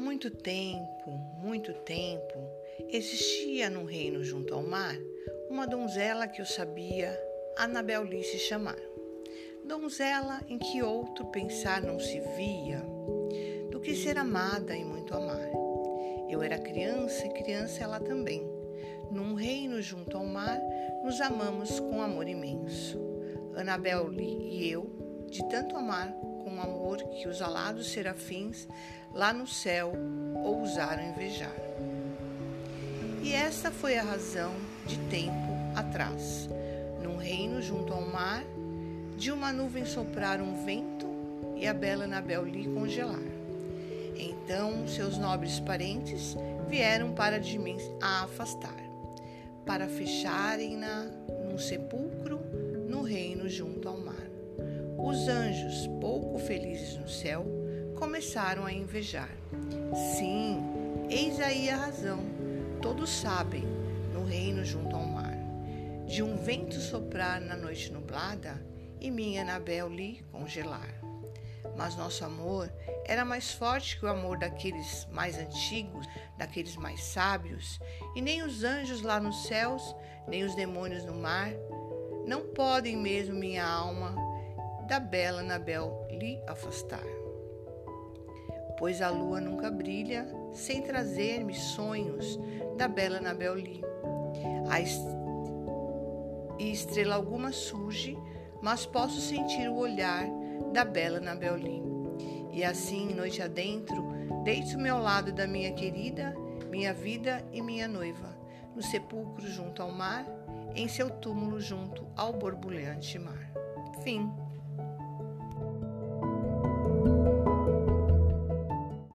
muito tempo, muito tempo, existia num reino junto ao mar uma donzela que eu sabia Anabel se chamar. Donzela em que outro pensar não se via do que ser amada e muito amar. Eu era criança e criança ela também. Num reino junto ao mar, nos amamos com amor imenso. Anabel Lee e eu, de tanto amar com amor que os alados serafins lá no céu ousaram invejar. E esta foi a razão de tempo atrás, num reino junto ao mar, de uma nuvem soprar um vento e a bela Anabel lhe congelar. Então seus nobres parentes vieram para de mim a afastar, para fecharem-na num sepulcro no reino junto ao mar. Os anjos, pouco felizes no céu, começaram a invejar. Sim, eis aí a razão. Todos sabem, no reino junto ao mar, de um vento soprar na noite nublada e minha Anabel lhe congelar. Mas nosso amor era mais forte que o amor daqueles mais antigos, daqueles mais sábios, e nem os anjos lá nos céus, nem os demônios no mar, não podem mesmo minha alma da bela Anabel lhe afastar pois a lua nunca brilha sem trazer-me sonhos da bela Anabel Lee. A est e estrela alguma surge, mas posso sentir o olhar da bela Anabel Lee. E assim, noite adentro, deito-me ao lado da minha querida, minha vida e minha noiva, no sepulcro junto ao mar, em seu túmulo junto ao borbulhante mar. Fim.